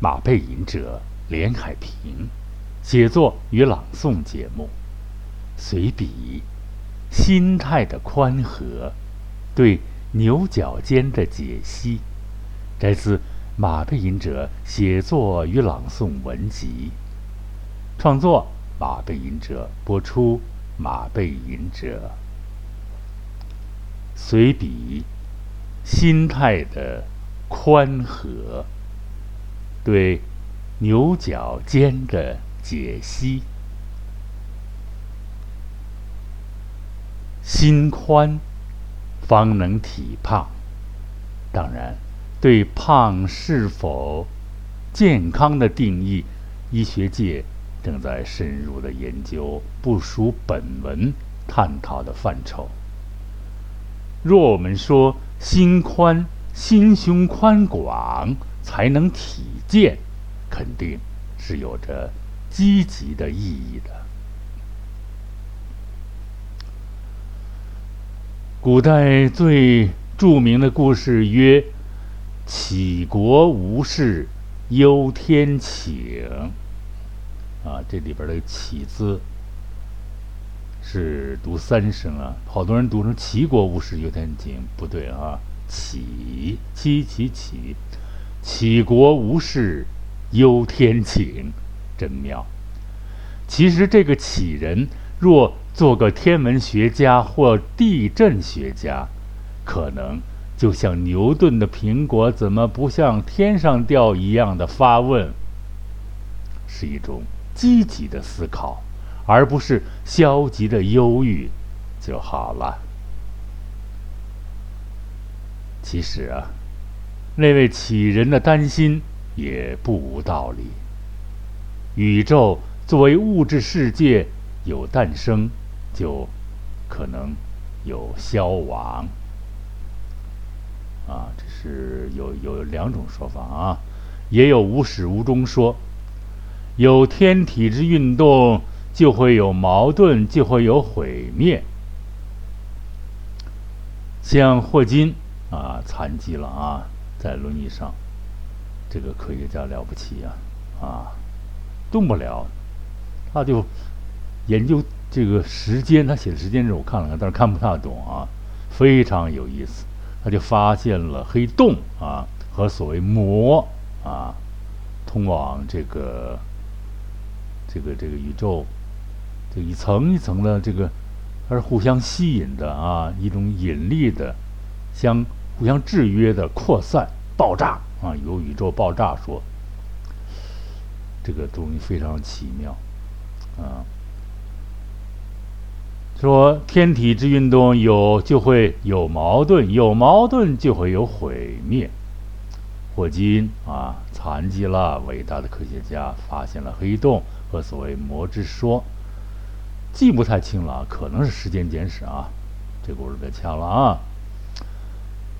马背吟者连海平写作与朗诵节目，随笔心态的宽和，对牛角尖的解析，摘自马背吟者写作与朗诵文集。创作马背吟者播出马背吟者随笔心态的宽和。对牛角尖的解析：心宽方能体胖。当然，对胖是否健康的定义，医学界正在深入的研究，不属本文探讨的范畴。若我们说心宽，心胸宽广。才能体健，肯定是有着积极的意义的。古代最著名的故事曰：“杞国无事，忧天请。”啊，这里边的“杞”字是读三声啊，好多人读成“齐国无事，忧天请”，不对啊，“杞”七齐杞。杞国无事，忧天请，真妙。其实这个杞人，若做个天文学家或地震学家，可能就像牛顿的苹果怎么不向天上掉一样的发问，是一种积极的思考，而不是消极的忧郁就好了。其实啊。那位杞人的担心也不无道理。宇宙作为物质世界，有诞生，就可能有消亡。啊，这是有有两种说法啊，也有无始无终说，有天体之运动，就会有矛盾，就会有毁灭。像霍金啊，残疾了啊。在轮椅上，这个科学家了不起呀！啊，动不了，他就研究这个时间。他写的时间轴我看了看，但是看不太懂啊，非常有意思。他就发现了黑洞啊和所谓膜啊，通往这个这个这个宇宙，这一层一层的这个，它是互相吸引的啊，一种引力的相。互相制约的扩散、爆炸啊，有宇宙爆炸说，这个东西非常奇妙啊。说天体之运动有就会有矛盾，有矛盾就会有毁灭。霍金啊，残疾了，伟大的科学家发现了黑洞和所谓魔之说，记不太清了，可能是时间简史啊。这故事别掐了啊。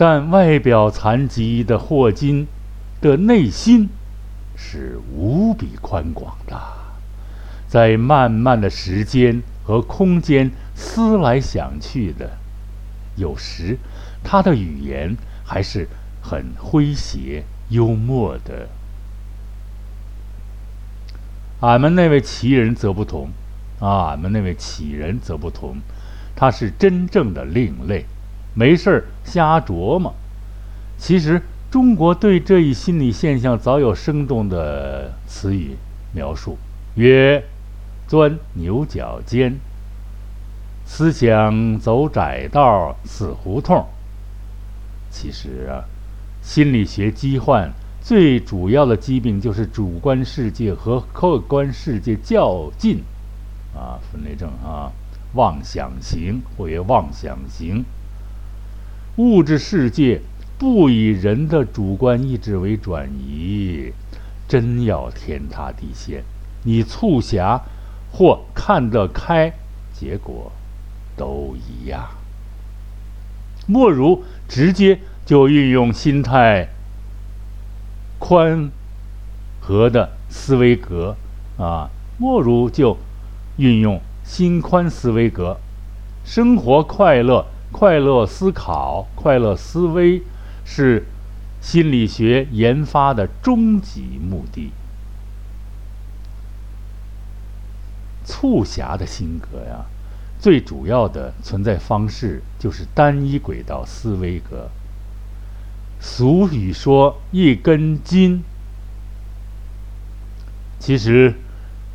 但外表残疾的霍金的内心是无比宽广的，在漫漫的时间和空间思来想去的，有时他的语言还是很诙谐幽默的。俺们那位奇人则不同，啊，俺们那位奇人则不同，他是真正的另类。没事儿瞎琢磨。其实中国对这一心理现象早有生动的词语描述，曰“钻牛角尖”，思想走窄道，死胡同。其实啊，心理学疾患最主要的疾病就是主观世界和客观世界较劲，啊，分类症啊，妄想型或曰妄想型。物质世界不以人的主观意志为转移，真要天塌地陷，你促狭或看得开，结果都一样。莫如直接就运用心态宽和的思维格啊，莫如就运用心宽思维格，生活快乐。快乐思考、快乐思维，是心理学研发的终极目的。促狭的性格呀，最主要的存在方式就是单一轨道思维格。俗语说“一根筋”，其实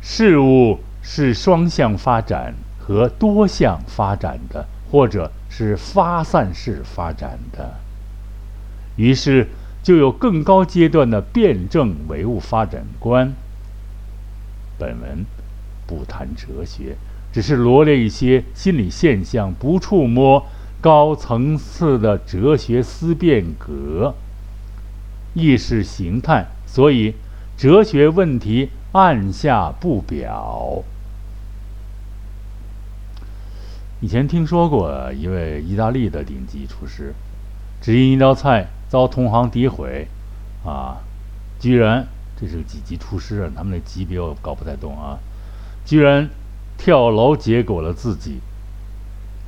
事物是双向发展和多项发展的，或者是发散式发展的。于是就有更高阶段的辩证唯物发展观。本文不谈哲学，只是罗列一些心理现象，不触摸。高层次的哲学思辨格、意识形态，所以哲学问题按下不表。以前听说过一位意大利的顶级厨师，只因一道菜遭同行诋毁，啊，居然这是个几级厨师啊？他们的级别我搞不太懂啊，居然跳楼结果了自己。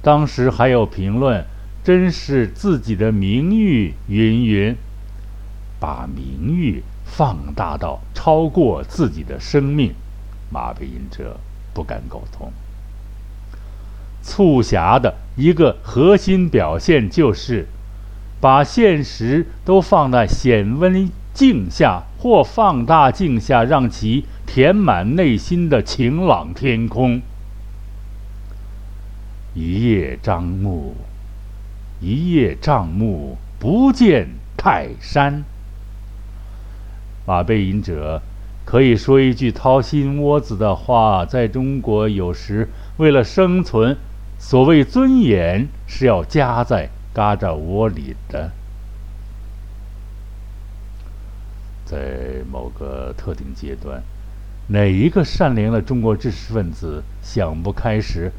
当时还有评论，真是自己的名誉云云，把名誉放大到超过自己的生命，马背吟者不敢苟同。促狭的一个核心表现就是，把现实都放在显微镜下或放大镜下，让其填满内心的晴朗天空。一叶障目，一叶障目，不见泰山。马背吟者可以说一句掏心窝子的话：在中国，有时为了生存，所谓尊严是要夹在嘎扎窝里的。在某个特定阶段，哪一个善良的中国知识分子想不开时？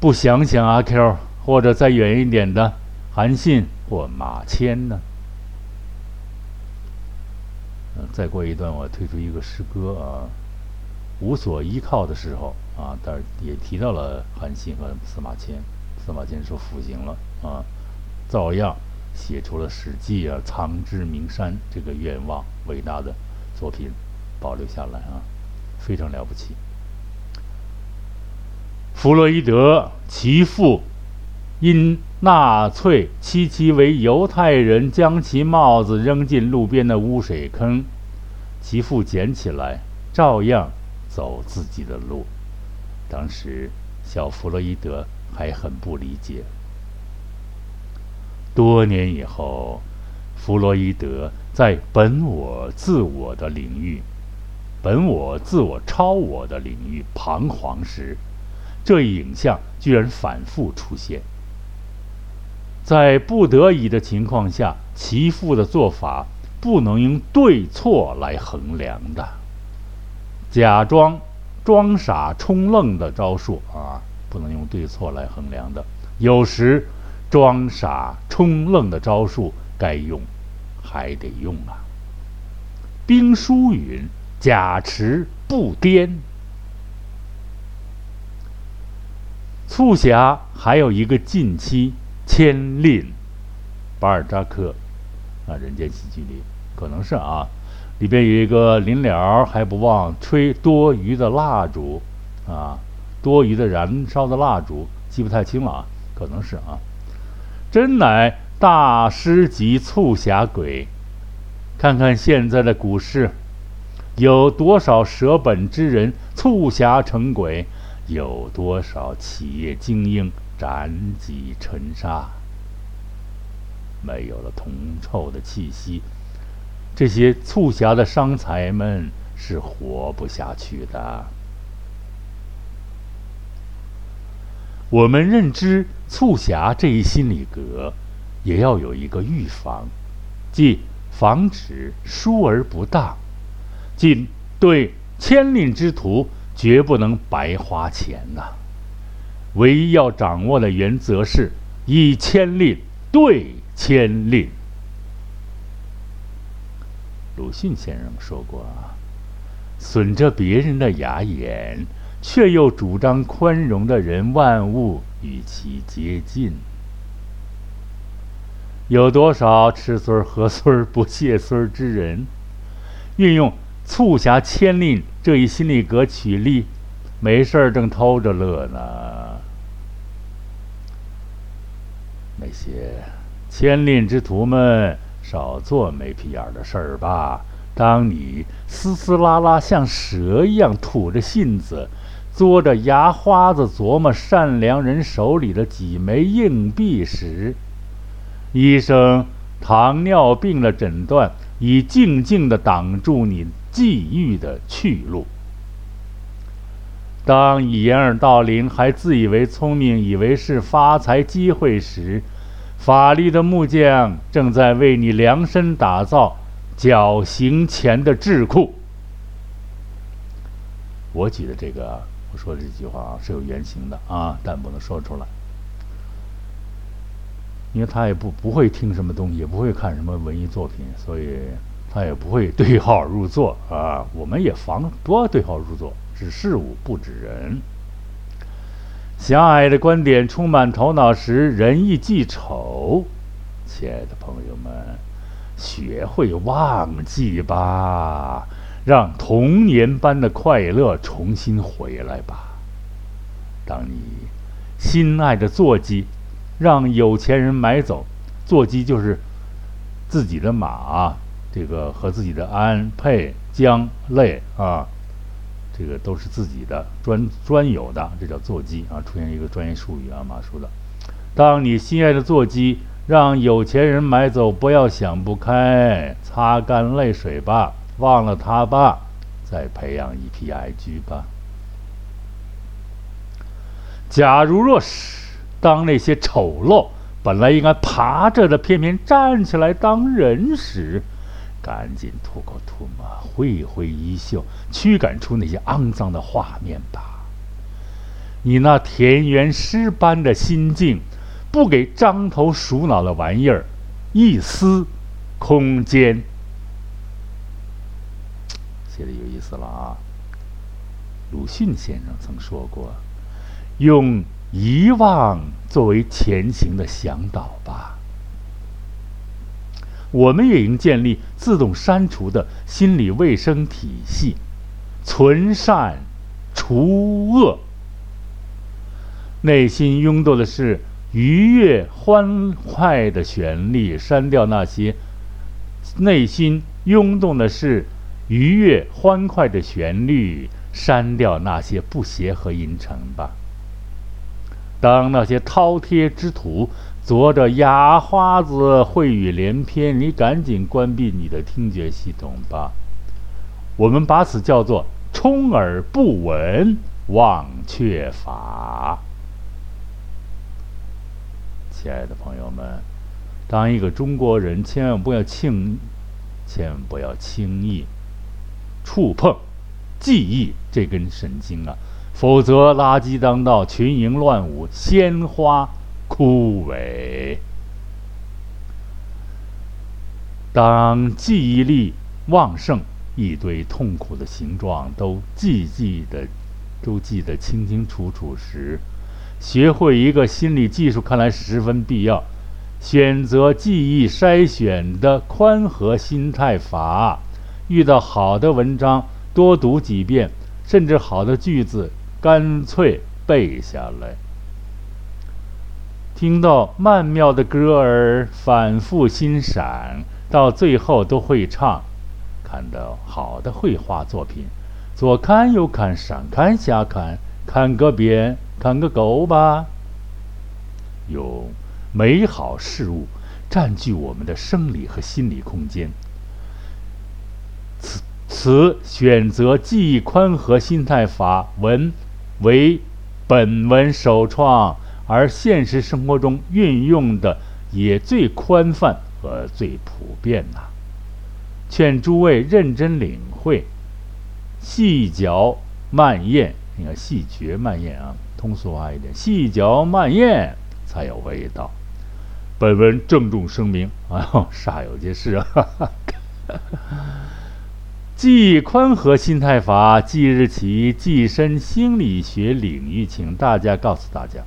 不想想阿 Q，或者再远一点的韩信或马迁呢？再过一段，我推出一个诗歌啊，无所依靠的时候啊，但是也提到了韩信和司马迁。司马迁说服刑了啊，照样写出了《史记》啊，藏之名山这个愿望，伟大的作品保留下来啊，非常了不起。弗洛伊德其父因纳粹欺其为犹太人，将其帽子扔进路边的污水坑，其父捡起来，照样走自己的路。当时小弗洛伊德还很不理解。多年以后，弗洛伊德在本我、自我的领域、本我、自我、超我的领域彷徨时。这一影像居然反复出现，在不得已的情况下，其父的做法不能用对错来衡量的。假装装傻充愣的招数啊，不能用对错来衡量的。有时装傻充愣的招数该用，还得用啊。兵书云：“假持不颠。”促狭还有一个近期牵令，巴尔扎克啊，《人间喜剧》里可能是啊，里边有一个临了还不忘吹多余的蜡烛啊，多余的燃烧的蜡烛，记不太清了啊，可能是啊，真乃大师级促狭鬼。看看现在的股市，有多少舍本之人促狭成鬼？有多少企业精英斩戟沉沙？没有了铜臭的气息，这些促狭的商才们是活不下去的。我们认知促狭这一心理格，也要有一个预防，即防止疏而不当，即对千令之徒。绝不能白花钱呐！唯一要掌握的原则是以千令对千令。鲁迅先生说过啊：“损着别人的牙眼，却又主张宽容的人，万物与其接近。”有多少吃孙儿喝孙儿不谢孙儿之人？运用促狭牵令这一心理格取利，没事儿正偷着乐呢。那些千令之徒们，少做没屁眼的事儿吧。当你嘶嘶拉拉像蛇一样吐着信子，嘬着牙花子琢磨善良人手里的几枚硬币时，医生糖尿病的诊断已静静地挡住你际遇的去路。当掩耳盗铃，还自以为聪明，以为是发财机会时，法律的木匠正在为你量身打造绞刑前的智库。我举的这个，我说的这句话啊是有原型的啊，但不能说出来，因为他也不不会听什么东西，也不会看什么文艺作品，所以他也不会对号入座啊。我们也防不要对号入座。指事物不指人。狭隘的观点充满头脑时，人易记仇。亲爱的朋友们，学会忘记吧，让童年般的快乐重新回来吧。当你心爱的坐骑让有钱人买走，坐骑就是自己的马，这个和自己的鞍、辔、缰、类啊。这个都是自己的专专有的，这叫座机啊，出现一个专业术语啊，马叔的。当你心爱的座机让有钱人买走，不要想不开，擦干泪水吧，忘了他吧，再培养一批爱驹吧。假如若是当那些丑陋本来应该爬着的，偏偏站起来当人时，赶紧吐口唾沫，挥挥衣袖，驱赶出那些肮脏的画面吧。你那田园诗般的心境，不给张头鼠脑的玩意儿一丝空间。写的有意思了啊！鲁迅先生曾说过：“用遗忘作为前行的向导吧。”我们也应建立自动删除的心理卫生体系，存善，除恶。内心拥动的是愉悦欢快的旋律，删掉那些；内心拥动的是愉悦欢快的旋律，删掉那些不协和音程吧。当那些饕餮之徒。昨着哑花子秽语连篇，你赶紧关闭你的听觉系统吧。我们把此叫做“充耳不闻忘却法”。亲爱的朋友们，当一个中国人，千万不要轻，千万不要轻易触碰记忆这根神经啊，否则垃圾当道，群蝇乱舞，鲜花。枯萎。当记忆力旺盛，一堆痛苦的形状都记记得，都记得清清楚楚时，学会一个心理技术，看来十分必要。选择记忆筛选的宽和心态法，遇到好的文章多读几遍，甚至好的句子干脆背下来。听到曼妙的歌儿，反复欣赏，到最后都会唱。看到好的绘画作品，左看右看，上看下看，看个遍，看个够吧。用美好事物占据我们的生理和心理空间。此此选择记忆宽和心态法文为本文首创。而现实生活中运用的也最宽泛和最普遍呐，劝诸位认真领会，细嚼慢咽。你看，细嚼慢咽啊，通俗化一点，细嚼慢咽才有味道。本文郑重声明啊，煞有介事啊。记忆宽和心态法即日起跻身心理学领域，请大家告诉大家。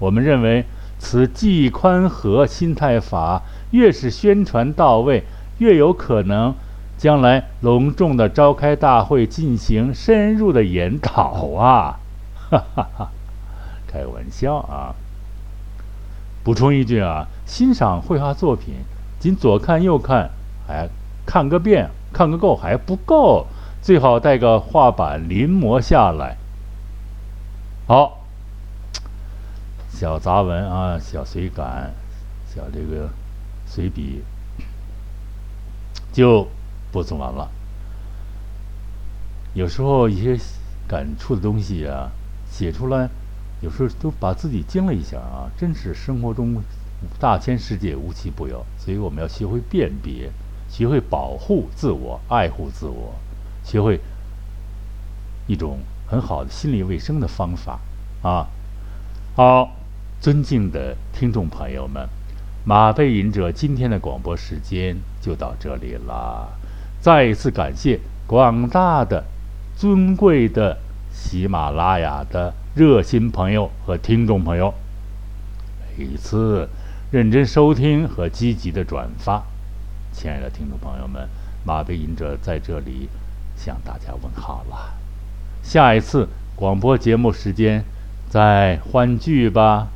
我们认为，此既宽和心态法，越是宣传到位，越有可能将来隆重的召开大会进行深入的研讨啊！哈哈哈，开个玩笑啊！补充一句啊，欣赏绘画作品，仅左看右看，还看个遍、看个够还不够，最好带个画板临摹下来。好，小杂文啊，小随感，小这个随笔，就播送完了。有时候一些感触的东西啊，写出来。有时候都把自己惊了一下啊！真是生活中大千世界无奇不有，所以我们要学会辨别，学会保护自我，爱护自我，学会一种很好的心理卫生的方法啊！好，尊敬的听众朋友们，马背吟者今天的广播时间就到这里了，再一次感谢广大的尊贵的喜马拉雅的。热心朋友和听众朋友，每一次认真收听和积极的转发，亲爱的听众朋友们，马背吟者在这里向大家问好了。下一次广播节目时间再欢聚吧。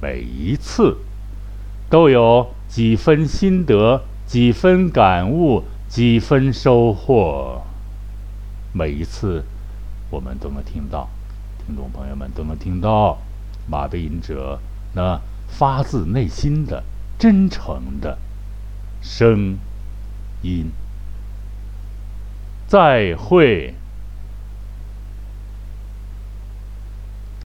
每一次都有几分心得，几分感悟，几分收获。每一次。我们都能听到，听众朋友们都能听到马背吟者那发自内心的、真诚的声音。再会。